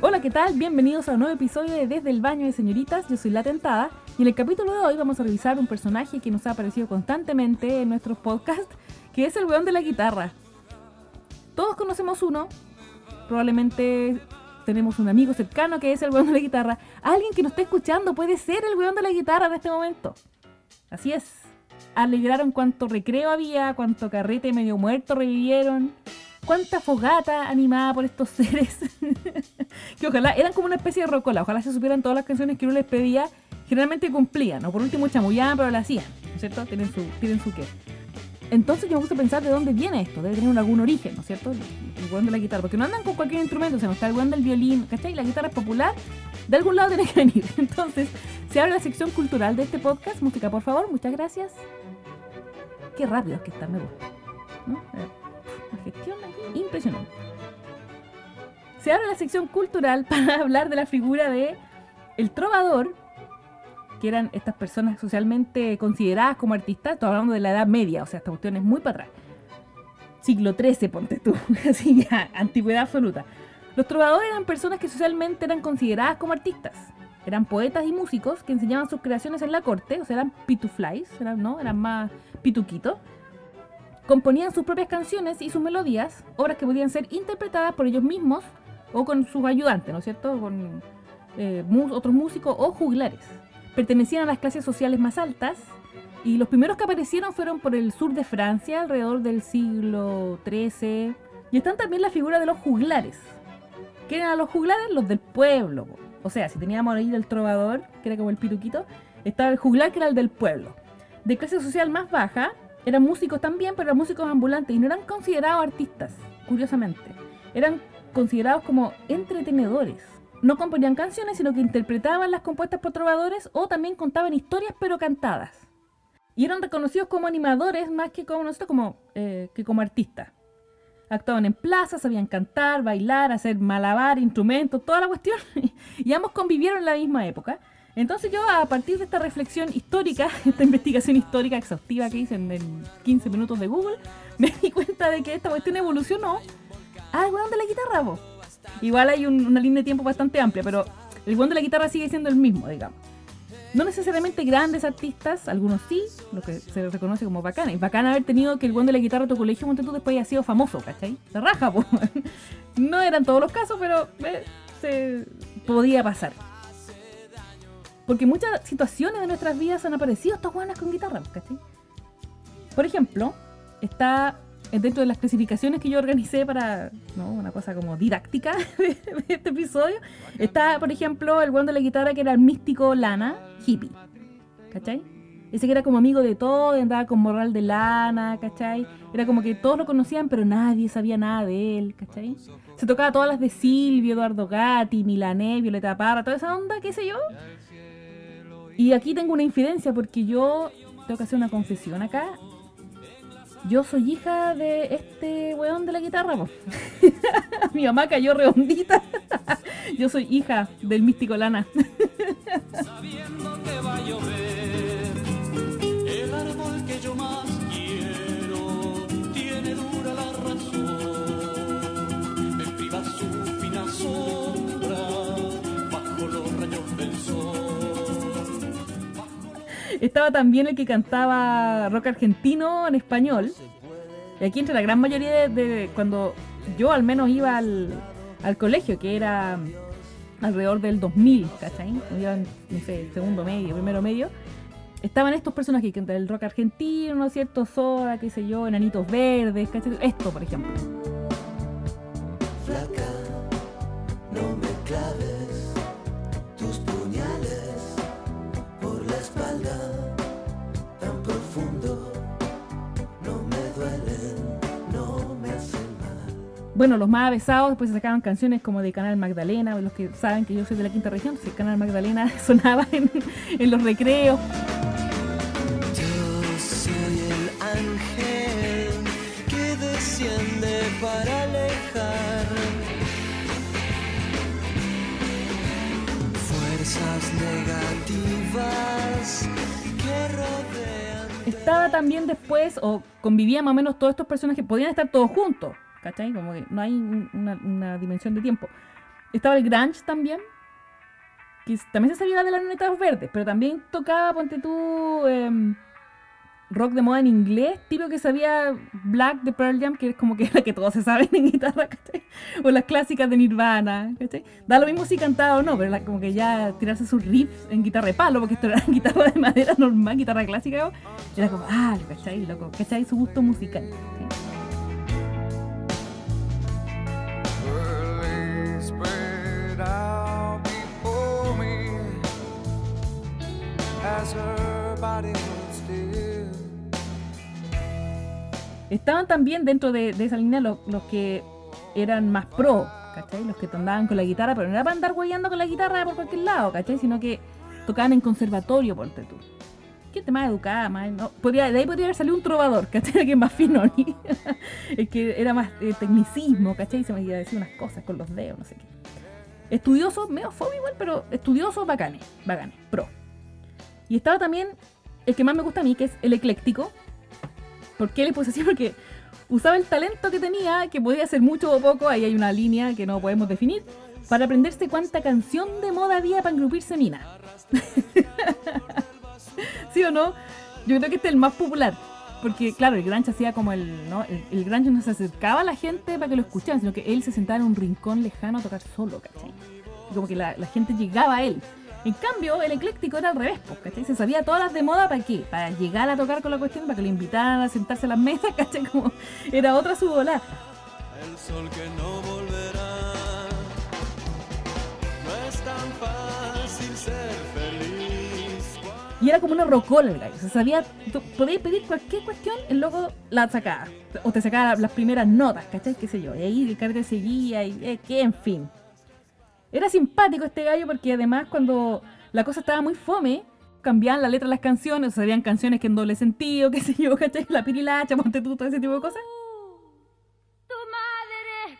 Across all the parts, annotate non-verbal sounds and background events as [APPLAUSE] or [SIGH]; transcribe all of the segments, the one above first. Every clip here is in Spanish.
Hola, ¿qué tal? Bienvenidos a un nuevo episodio de Desde el Baño de Señoritas. Yo soy La Tentada y en el capítulo de hoy vamos a revisar un personaje que nos ha aparecido constantemente en nuestros podcasts, que es el weón de la guitarra. Todos conocemos uno, probablemente tenemos un amigo cercano que es el weón de la guitarra. Alguien que nos esté escuchando puede ser el weón de la guitarra en este momento. Así es. Alegraron cuánto recreo había, cuánto carrete medio muerto revivieron cuánta fogata animada por estos [LAUGHS] seres. que ojalá eran como una especie de rocola. Ojalá se supieran todas las canciones que uno les pedía. Generalmente cumplían, o por último chamullaban, pero la hacían. ¿No es cierto? Tienen su, tienen su qué. Entonces yo me gusta pensar de dónde viene esto. Debe tener algún origen, ¿no es cierto? El, el de la guitarra. Porque no andan con cualquier instrumento. O sea, no está el buen del violín, ¿cachai? La guitarra es popular. De algún lado tiene que venir. [LAUGHS] Entonces, se abre la sección cultural de este podcast. Música, por favor. Muchas gracias. Qué rápido es que está, me gusta. ¿no? La gestión aquí, impresionante. Se abre la sección cultural [LAUGHS] para hablar de la figura de el trovador, que eran estas personas socialmente consideradas como artistas, estoy hablando de la Edad Media, o sea, esta cuestión es muy para atrás. Siglo XIII, ponte tú, [LAUGHS] así antigüedad absoluta. Los trovadores eran personas que socialmente eran consideradas como artistas. Eran poetas y músicos que enseñaban sus creaciones en la corte, o sea, eran pituflies, eran, ¿no? eran más pituquitos componían sus propias canciones y sus melodías, obras que podían ser interpretadas por ellos mismos o con sus ayudantes, ¿no es cierto? Con eh, otros músicos o juglares. Pertenecían a las clases sociales más altas y los primeros que aparecieron fueron por el sur de Francia alrededor del siglo XIII. Y están también la figura de los juglares. ¿Qué eran los juglares? Los del pueblo. O sea, si teníamos ahí el trovador, que era como el pituquito, estaba el juglar que era el del pueblo. De clase social más baja, eran músicos también, pero eran músicos ambulantes y no eran considerados artistas, curiosamente. Eran considerados como entretenedores. No componían canciones, sino que interpretaban las compuestas por trovadores o también contaban historias pero cantadas. Y eran reconocidos como animadores más que como nosotros, como, eh, como artistas. Actuaban en plazas, sabían cantar, bailar, hacer malabar, instrumentos, toda la cuestión. [LAUGHS] y ambos convivieron en la misma época. Entonces yo a partir de esta reflexión histórica, [LAUGHS] esta investigación histórica exhaustiva que hice en, 15 minutos de Google, [LAUGHS] me di cuenta de que esta cuestión evolucionó al weón de la guitarra, vos. Igual hay una línea de tiempo bastante amplia, pero el weón de la guitarra sigue siendo el mismo, digamos. No necesariamente grandes artistas, algunos sí, lo que se reconoce como bacana. Y bacana haber tenido que el weón de la guitarra de tu colegio, tú después haya sido famoso, ¿cachai? Se raja, po. [LAUGHS] No eran todos los casos, pero eh, se podía pasar. Porque muchas situaciones de nuestras vidas han aparecido estas buenas con guitarra, ¿cachai? Por ejemplo, está dentro de las clasificaciones que yo organicé para una cosa como didáctica [LAUGHS] de, este episodio, está, por ejemplo, el buen de la guitarra que era el místico lana, hippie. ¿Cachai? Ese que era como amigo de todo, andaba con moral de lana, ¿cachai? Era como que todos lo conocían, pero nadie sabía nada de él, ¿cachai? Se tocaba todas las de Silvio, Eduardo Gatti, Milané, Violeta Parra, toda esa onda, qué sé yo. Y aquí tengo una infidencia porque yo tengo que hacer una confesión acá. Yo soy hija de este weón de la guitarra. [LAUGHS] Mi mamá cayó redondita. [LAUGHS] yo soy hija del místico Lana. [LAUGHS] Sabiendo que va a llover, Estaba también el que cantaba rock argentino en español. Y aquí entre la gran mayoría de, cuando yo al menos iba al, colegio, que era alrededor del 2000, ¿cachai? Iba no sé, segundo medio, primero medio. Estaban estos personajes que el rock argentino, ¿no es cierto? Soda, qué sé yo, enanitos verdes, ¿cachai? Esto, por ejemplo. Bueno, los más avesados después se sacaban canciones como de Canal Magdalena, los que saben que yo soy de la quinta región, el Canal Magdalena [LAUGHS] sonaba en, los recreos. Yo soy el ángel que desciende para alejar fuerzas negativas que rodean estaba también después, o convivían más o menos todos estos personajes, podían estar todos juntos, ¿cachai? Como que no hay un- una, una dimensión de tiempo. Estaba el Grunge también, que también se sabía de las lunetas verdes, pero también tocaba, ponte tú, em, rock de moda en inglés, tipo que sabía Black de Pearl Jam, que es como que la que todos se saben en guitarra, ¿cachai? O las clásicas de Nirvana, ¿cachai? Da lo mismo si cantaba o no, pero la- como que ya tirarse sus riffs en guitarra de palo, porque esto era [LAUGHS] guitarra de madera normal, guitarra clásica, era como, ah, ¿cachai? Loco, ¿cachai? Su gusto musical. ¿sí? Estaban también dentro de, esa línea los, que eran más pro, ¿cachai? Los que andaban con la guitarra, pero no era para andar huellando con la guitarra por cualquier lado, ¿cachai? Sino que tocaban en conservatorio, ponte tú. Gente más educada, más. No, podría, de ahí podría haber salido un trovador, [LAUGHS] ¿cachai? Que es más fino, ¿ni? [LAUGHS] El que era más eh, tecnicismo, ¿cachai? Se me iba a decir unas cosas con los dedos, no sé qué. Estudioso, medio fome igual, pero estudioso, bacanes, bacanes, pro. Y estaba también el que más me gusta a mí, que es el ecléctico. ¿Por qué le puse así? [LAUGHS] Porque usaba el talento que tenía, que podía ser mucho o poco, ahí hay una línea que no podemos definir, para aprenderse cuánta canción de moda había para engrupirse mina. [LAUGHS] ¿Sí o no? Yo creo que este es el más popular. Porque, claro, el Granch hacía como el. ¿no? El, el no se acercaba a la gente para que lo escucharan, sino que él se sentaba en un rincón lejano a tocar solo, ¿cachai? Como que la gente llegaba a él. En cambio, el ecléctico era al revés, pues, ¿cachai? Se sabía todas las de moda para qué? Para llegar a tocar con la cuestión, para que lo invitaran a sentarse a las mesas, [LAUGHS] ¿cachai? Como era otra su bola. El sol que no volverá. No es tan fácil ser feliz. Y era como una rocola el gallo. Se sabía, podías pedir cualquier cuestión, el loco la sacaba. O te sacaba las primeras notas, ¿cachai? Qué sé yo. Y ahí el carrete seguía y eh, que, en fin. Era simpático este gallo porque además cuando la cosa estaba muy fome, cambiaban la letra de las canciones, o sea, habían canciones que en doble sentido, [LAUGHS] qué sé yo, ¿cachai? La pirilacha, ponte tú, todo ese tipo de cosas. Tu madre es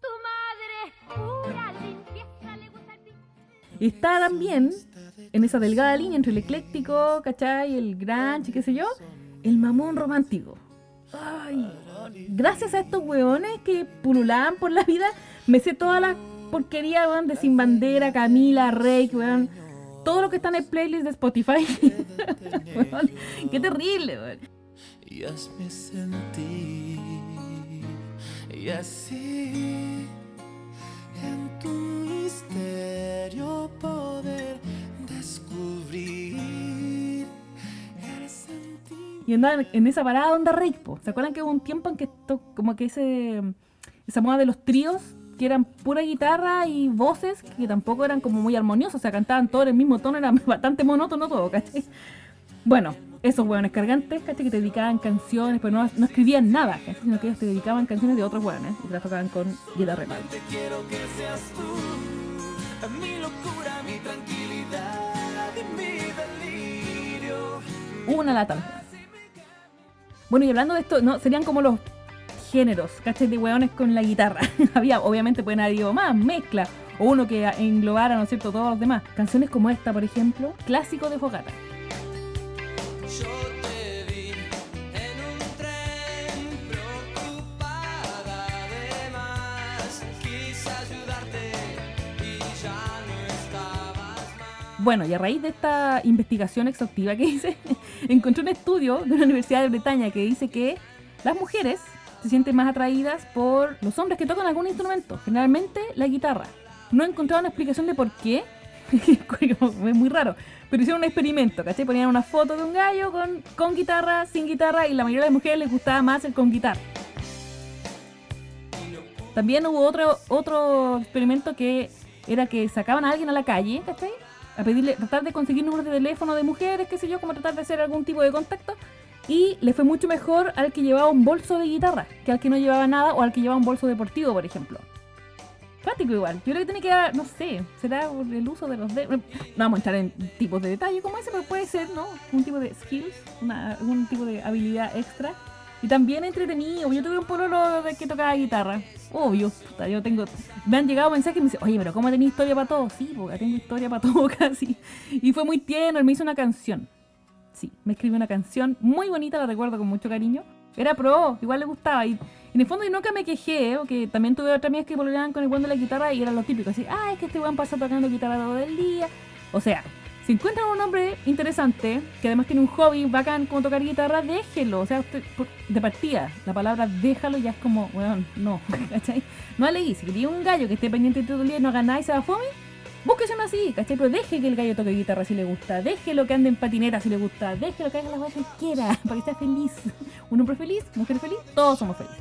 tu madre es pura limpieza, le gusta el Y está también en esa delgada línea entre el ecléctico, ¿cachai? El grunge, qué sé yo, el mamón romántico. Ay, gracias a estos weones que pululaban por la vida, me sé todas las porquerías, de Sin Bandera, Camila, Rey, weón. Todo lo que está en el playlist de Spotify. [LAUGHS] Qué terrible, weón. y hazme sentir y así en tu misterio poder descubrir. Y andaban en esa parada onda po. ¿Se acuerdan que hubo un tiempo en que esto, como que ese esa moda de los tríos, que eran pura guitarra y voces, que tampoco eran como muy armoniosos, o sea, cantaban todos en el mismo tono, era [LAUGHS] bastante monótono todo, ¿cachai? Bueno, esos hueones cargantes, ¿cachai? Que te dedicaban canciones, pero no, no escribían nada, ¿cachai? Sino que ellos te dedicaban canciones de otros hueones y te las tocaban con guitarra de palo. Te quiero que seas tú, mi locura, mi tranquilidad y mi delirio. Una lata. Bueno, y hablando de esto, no, serían como los géneros, ¿cachai? De hueones con la guitarra. [LAUGHS] Había, obviamente pueden haber ido más, mezcla, o uno que englobara, ¿no es cierto?, todos los demás. Canciones como esta, por ejemplo, clásico de Fogata. Bueno, y a raíz de esta investigación exhaustiva que hice, [LAUGHS] encontré un estudio de una universidad de Bretaña que dice que las mujeres se sienten más atraídas por los hombres que tocan algún instrumento, generalmente la guitarra. No he encontrado una explicación de por qué, [LAUGHS] es muy raro, pero hicieron un experimento, ¿cachai? Ponían una foto de un gallo con, guitarra, sin guitarra, y la mayoría de las mujeres les gustaba más el con guitarra. También hubo otro, otro experimento que era que sacaban a alguien a la calle, ¿cachai? A pedirle, tratar de conseguir números de teléfono de mujeres, qué sé yo, como tratar de hacer algún tipo de contacto. Y le fue mucho mejor al que llevaba un bolso de guitarra que al que no llevaba nada o al que llevaba un bolso deportivo, por ejemplo. Práctico igual. Yo creo que tiene que dar, no sé, será el uso de los dedos. No vamos a entrar en tipos de detalle como ese, pero puede ser, ¿no? Un tipo de skills, una, algún tipo de habilidad extra. Y también entretenido. Yo tuve un pololo de que tocaba guitarra. Obvio, puta, yo tengo. Me han llegado mensajes y me dicen, oye, pero ¿cómo tenés historia para todo? Sí, porque tengo historia para todo [LAUGHS] casi. Y fue muy tierno, él me hizo una canción. Sí, me escribió una canción muy bonita, la recuerdo con mucho cariño. Era pro, igual le gustaba. Y, en el fondo yo nunca me quejé, porque también tuve otras amigas que volvían con el buen de la guitarra y era lo típico, así, ah, es que este weón pasa tocando guitarra todo el día. O sea, si encuentran un hombre interesante, que además tiene un hobby bacán como tocar guitarra, déjelo. O sea, usted, de partida, la palabra déjalo ya es como, weón, no, [LAUGHS] ¿cachai? No aleguí, si quería un gallo que esté pendiente todo el día y no haga nada y se va fome, búsquese uno así, ¿cachai? Pero deje que el gallo toque guitarra si le gusta, déjelo que ande en patineta si le gusta, déjelo que haga las cosas quiera, [LAUGHS] para que sea feliz. Un hombre feliz, mujer feliz, todos somos felices.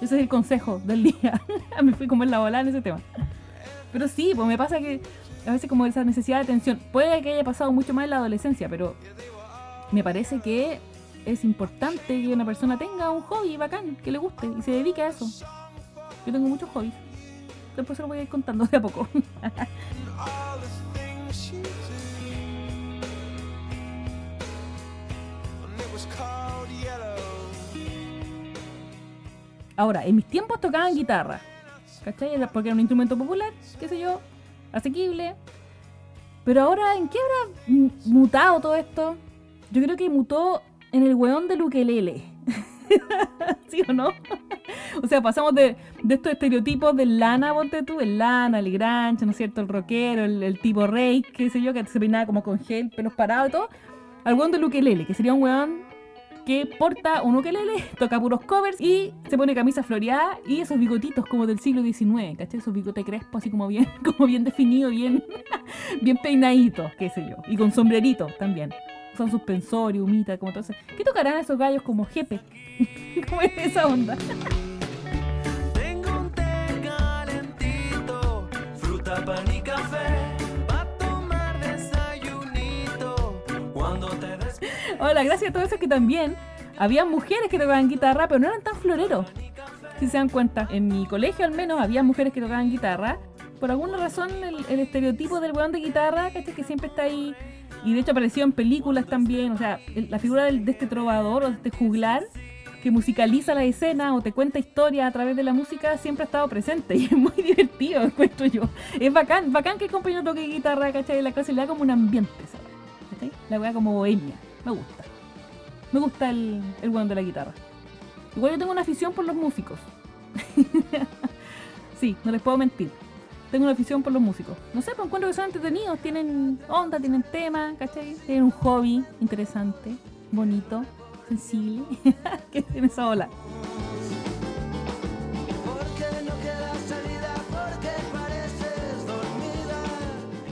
Ese es el consejo del día. [LAUGHS] me fui como en la bola en ese tema. Pero sí, pues me pasa que a veces como esa necesidad de atención, puede que haya pasado mucho más en la adolescencia, pero me parece que es importante que una persona tenga un hobby bacán, que le guste y se dedique a eso. Yo tengo muchos hobbies. Después se lo voy a ir contando de a poco. [LAUGHS] Ahora, en mis tiempos tocaban guitarra. ¿Cachai? Porque era un instrumento popular, qué sé yo, asequible. Pero ahora, ¿en qué habrá mutado todo esto? Yo creo que mutó en el weón del ukelele. [LAUGHS] ¿Sí o no? [LAUGHS] o sea, pasamos de, de estos estereotipos del lana, ponte tú, el lana, el grancho, ¿no es cierto? El rockero, el, tipo rey, qué sé yo, que se peinaba como con gel, pelos parados y todo, al weón del ukelele, que sería un weón que porta un ukelele, toca puros covers y se pone camisa floreada y esos bigotitos como del siglo XIX, ¿cachai? Esos bigotes crespos así como bien, [LAUGHS] como bien definido, bien, [LAUGHS] bien peinaditos, qué sé yo. Y con sombrerito también. Son suspensorio, humita, como todo eso. ¿Qué tocarán esos gallos como jepe? [LAUGHS] ¿Cómo es esa onda? Tengo un té calentito, fruta, pan y café. Des... Hola, gracias a todo eso que también había mujeres que tocaban guitarra, pero no eran tan floreros. Si se dan cuenta, en mi colegio al menos había mujeres que tocaban guitarra. Por alguna razón, el, estereotipo del weón de guitarra, ¿cachai? Que siempre está ahí. Y de hecho apareció en películas también. O sea, el- la figura de este trovador o de este juglar que musicaliza la escena o te cuenta historias a través de la música siempre ha estado presente [LAUGHS] y es muy divertido, encuentro yo. Es bacán, bacán que el compañero toque guitarra, ¿cachai? La clase le da como un ambiente, ¿sabes? La wea como bohemia, me gusta. Me gusta el, el de la guitarra. Igual yo tengo una afición por los músicos. [LAUGHS] sí, no les puedo mentir. Tengo una afición por los músicos. No sé, pues encuentro que son entretenidos, tienen onda, tienen tema, ¿cachai? Tienen un hobby interesante, bonito, sensible. [LAUGHS] que tiene esa ola.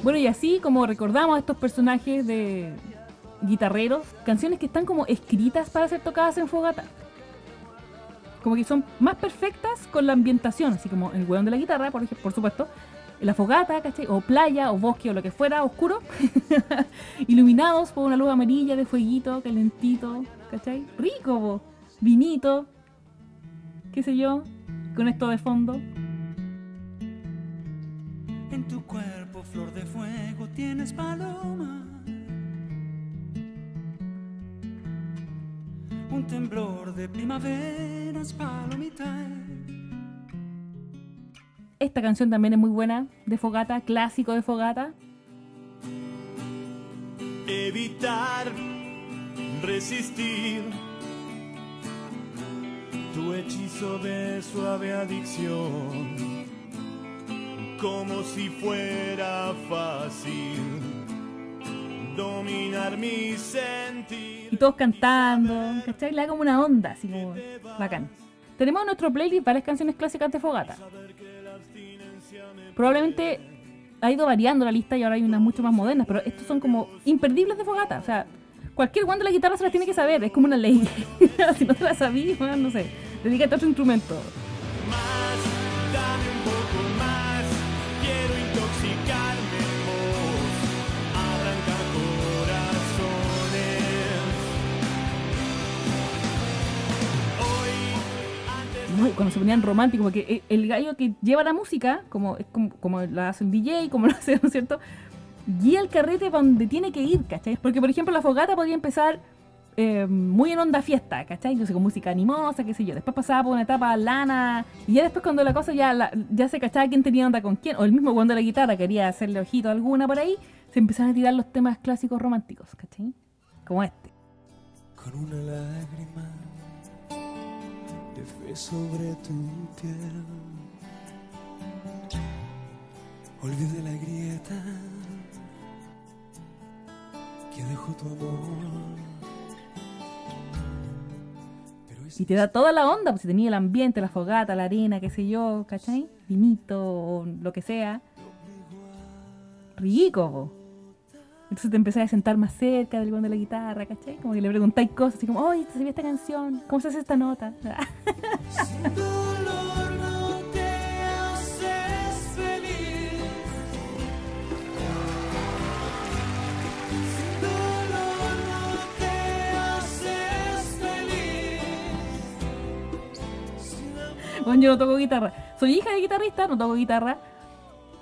Bueno, y así como recordamos a estos personajes de guitarreros, canciones que están como escritas para ser tocadas en fogata. Como que son más perfectas con la ambientación, así como el hueón de la guitarra, por, por supuesto, la fogata, ¿cachai? O playa, o bosque, o lo que fuera, oscuro, [LAUGHS] iluminados por una luz amarilla de fueguito, calentito, ¿cachai? Rico, po. vinito, qué sé yo, con esto de fondo. En tu cuerpo, flor de fuego, tienes paloma. Un temblor de primaveras, palomita. Esta canción también es muy buena, de fogata, clásico de fogata. evitar resistir tu hechizo de suave adicción, como si fuera fácil dominar mi sentir. Y todos cantando, ¿cachai? Le da como una onda, así como bacán. Tenemos en nuestro playlist varias canciones clásicas de fogata. Probablemente ha ido variando la lista y ahora hay unas mucho más modernas, pero estos son como imperdibles de fogata. O sea, cualquier guante de la guitarra se las tiene que saber, es como una ley. [LAUGHS] si no se la bueno, no sé, dedícate a otro instrumento. Más, cuando se ponían románticos, porque el, gallo que lleva la música, como, como, la hace el DJ, como lo [LAUGHS] hace, ¿no es cierto? Guía el carrete para donde tiene que ir, ¿cachai? Porque, por ejemplo, la fogata podía empezar eh, muy en onda fiesta, ¿cachai? Sé, con música animosa, qué sé yo. Después pasaba por una etapa lana, y ya después cuando la cosa ya, ya se cachaba quién tenía onda con quién, o el mismo cuando la guitarra quería hacerle ojito a alguna por ahí, se empezaron a tirar los temas clásicos románticos, ¿cachai? como este. con una lágrima fe sobre tu piel. Olvide la grieta que dejó tu amor. Y te da toda la onda, pues si tenía el ambiente, la fogata, la arena, qué sé yo, ¿cachai? Vinito o lo que sea. Rico. Entonces te empezás a sentar más cerca del de la guitarra, ¿cachai? Como que le preguntáis cosas así como, oye, ¿te sabía esta canción? ¿Cómo se hace esta nota? [LAUGHS] Bueno, yo no toco guitarra. Soy hija de guitarrista, no toco guitarra.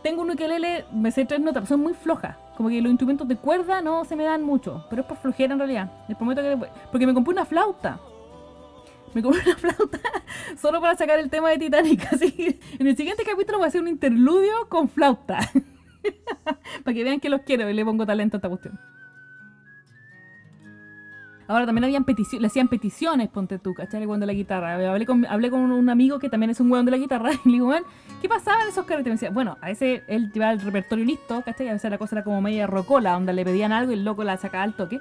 Tengo un ukelele, me sé tres notas, son muy flojas. Como que los instrumentos de cuerda no se me dan mucho, pero es por flojera en realidad. Les prometo que... Porque me compré una flauta. Me compré una [LAUGHS] flauta solo para sacar el tema de Titanic. [LAUGHS] Así en el siguiente capítulo voy a hacer un interludio con flauta. [LAUGHS] para que vean que los quiero y le pongo talento a esta cuestión. Ahora también habían peticiones, le hacían peticiones, ponte tú, ¿cachai? El weón de la guitarra. Hablé con, hablé con un amigo que también es un weón de la guitarra [LAUGHS] y le digo, weón, ¿qué pasaba en esos carretes? Me decía, bueno, a veces él llevaba el repertorio listo, ¿cachai? A veces la cosa era como media rocola, donde le pedían algo y el loco la sacaba al toque.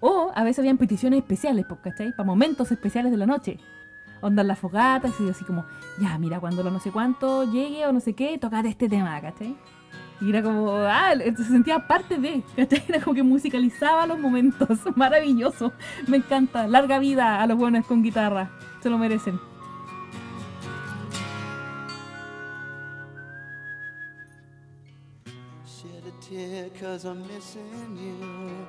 O a veces habían peticiones especiales, pues, ¿cachai? Para momentos especiales de la noche. Onda la fogata, y así como, ya, mira, cuando lo no sé cuánto llegue o no sé qué, tocate este tema, ¿cachai? Y era como, ah, se sentía parte de, ¿cachai? Era como que musicalizaba los momentos. [LAUGHS] Maravilloso. Me encanta. Larga vida a los buenos con guitarra. Se lo merecen. Cause I'm missing you.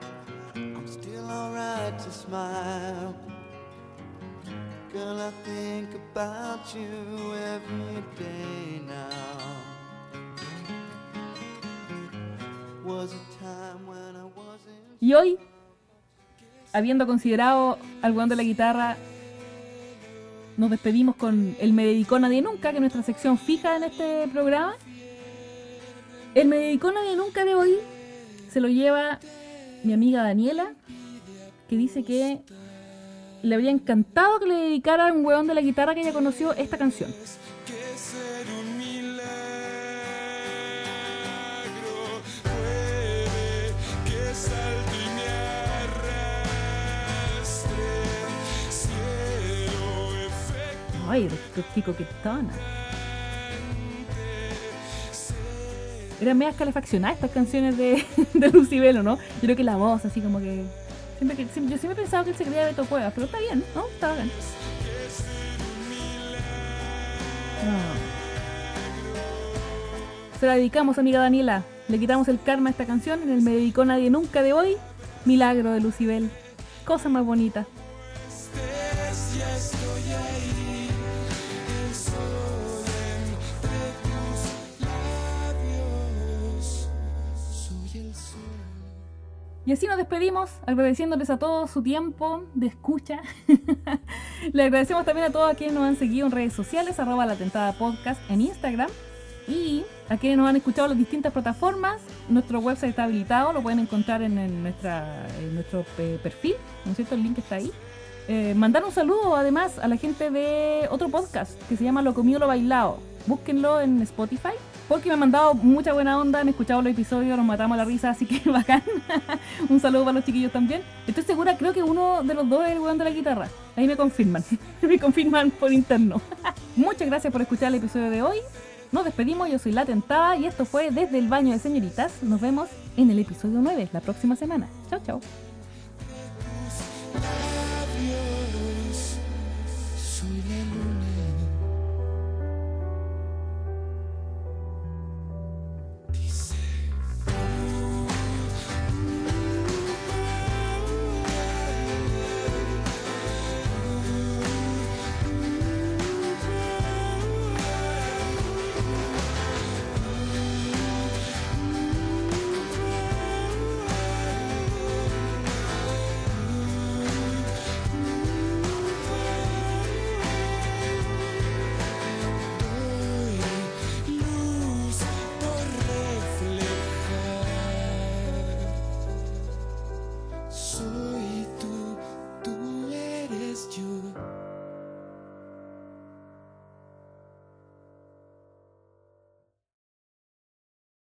I'm still alright to smile. Girl, I think about you every day now. Y hoy, habiendo considerado al weón de la guitarra, nos despedimos con el Me Dedicó Nadie Nunca, que es nuestra sección fija en este programa. El Me Dedicó Nadie Nunca de hoy se lo lleva mi amiga Daniela, que dice que le habría encantado que le dedicara a un weón de la guitarra que ella conoció esta canción. Ay, qué coquetona. Eran medias calefaccionadas estas canciones de, [LAUGHS] de Lucibelo, ¿no? Yo creo que la voz, así como que. Siempre que siempre- yo siempre he pensado que él se creía Beto Cuevas, pero está bien, ¿no? Está bien. No. Se la dedicamos, amiga Daniela. Le quitamos el karma a esta canción en el Me Dedicó Nadie Nunca de hoy. Milagro de Lucibel. Cosa más bonita. ya estoy ahí Y así nos despedimos, agradeciéndoles a todos su tiempo de escucha. [LAUGHS] Le agradecemos también a todos a quienes nos han seguido en redes sociales, arroba la tentada podcast en Instagram. Y a quienes nos han escuchado en las distintas plataformas, nuestro website está habilitado, lo pueden encontrar en, nuestro eh, perfil, ¿no es cierto? El link está ahí. Eh, mandar un saludo además a la gente de otro podcast que se llama Lo Comido Lo Bailado. Búsquenlo en Spotify. Porque me han mandado mucha buena onda, han escuchado los episodios, nos matamos la risa, así que [LAUGHS] bacán. un saludo para los chiquillos también. Estoy segura, creo que uno de los dos es el weón de la guitarra. Ahí me confirman. [LAUGHS] me confirman por interno. [LAUGHS] Muchas gracias por escuchar el episodio de hoy. Nos despedimos, yo soy La Tentada y esto fue Desde el Baño de Señoritas. Nos vemos en el episodio 9 la próxima semana. Chao, chao.